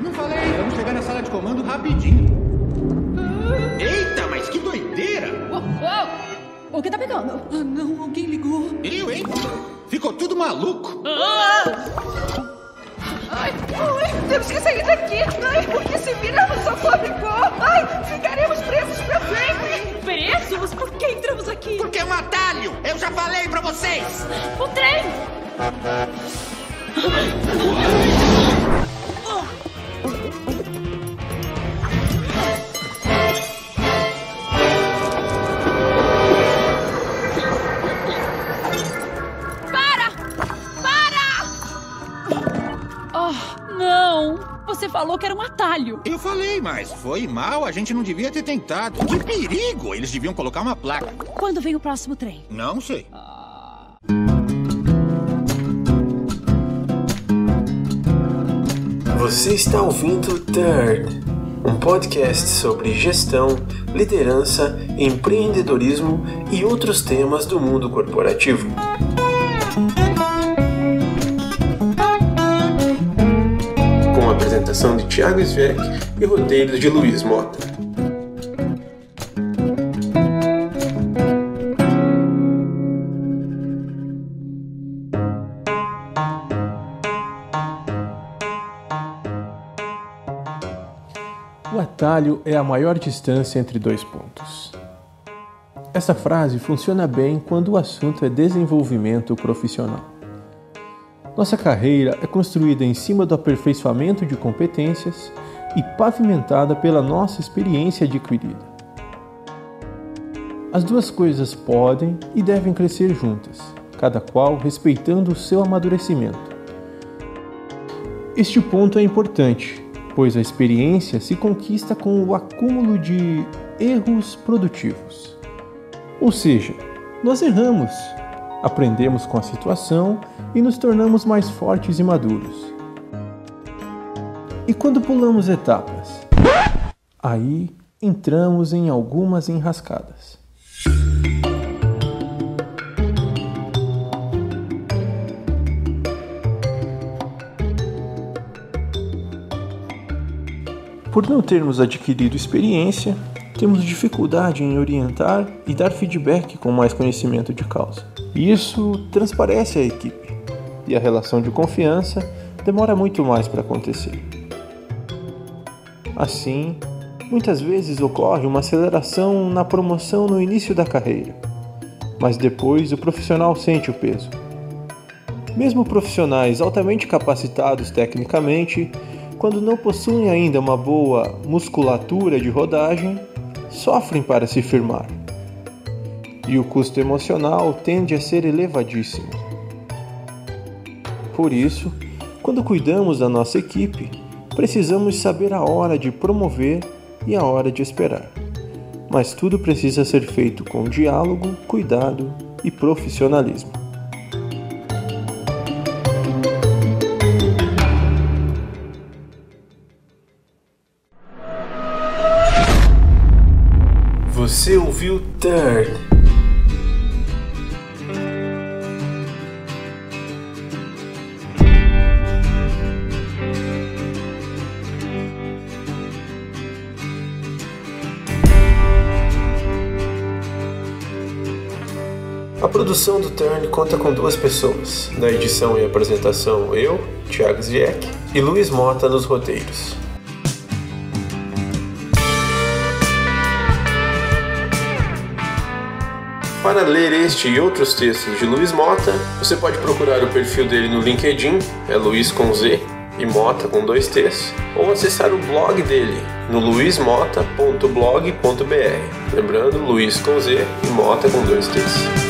Não falei, vamos chegar na sala de comando rapidinho. Eita, mas que doideira! Uou, uou. O que tá pegando? Ah, não, alguém ligou. Eu, hein? Ficou tudo maluco. Ai, ai, temos que sair daqui. Ai, porque se virarmos a fabricou. Ai, ficaremos presos pra sempre. Presos? Por que entramos aqui? Porque é um atalho! Eu já falei pra vocês! O trem! Não! Você falou que era um atalho. Eu falei, mas foi mal, a gente não devia ter tentado. Que perigo! Eles deviam colocar uma placa. Quando vem o próximo trem? Não sei. Você está ouvindo Third, um podcast sobre gestão, liderança, empreendedorismo e outros temas do mundo corporativo. Apresentação de Thiago Sveck e roteiro de Luiz Mota. O atalho é a maior distância entre dois pontos. Essa frase funciona bem quando o assunto é desenvolvimento profissional. Nossa carreira é construída em cima do aperfeiçoamento de competências e pavimentada pela nossa experiência adquirida. As duas coisas podem e devem crescer juntas, cada qual respeitando o seu amadurecimento. Este ponto é importante, pois a experiência se conquista com o acúmulo de erros produtivos. Ou seja, nós erramos, aprendemos com a situação e nos tornamos mais fortes e maduros. E quando pulamos etapas? Aí entramos em algumas enrascadas. Por não termos adquirido experiência, temos dificuldade em orientar e dar feedback com mais conhecimento de causa. Isso transparece à equipe, e a relação de confiança demora muito mais para acontecer. Assim, muitas vezes ocorre uma aceleração na promoção no início da carreira, mas depois o profissional sente o peso. Mesmo profissionais altamente capacitados tecnicamente, quando não possuem ainda uma boa musculatura de rodagem, sofrem para se firmar. E o custo emocional tende a ser elevadíssimo. Por isso, quando cuidamos da nossa equipe, precisamos saber a hora de promover e a hora de esperar. Mas tudo precisa ser feito com diálogo, cuidado e profissionalismo. Você ouviu Third. A produção do Turn conta com duas pessoas. Na edição e apresentação, eu, Thiago Zieck, e Luiz Mota nos roteiros. Para ler este e outros textos de Luiz Mota, você pode procurar o perfil dele no LinkedIn, é Luiz com Z e Mota com dois T's, ou acessar o blog dele no luizmota.blog.br. Lembrando, Luiz com Z e Mota com dois T's.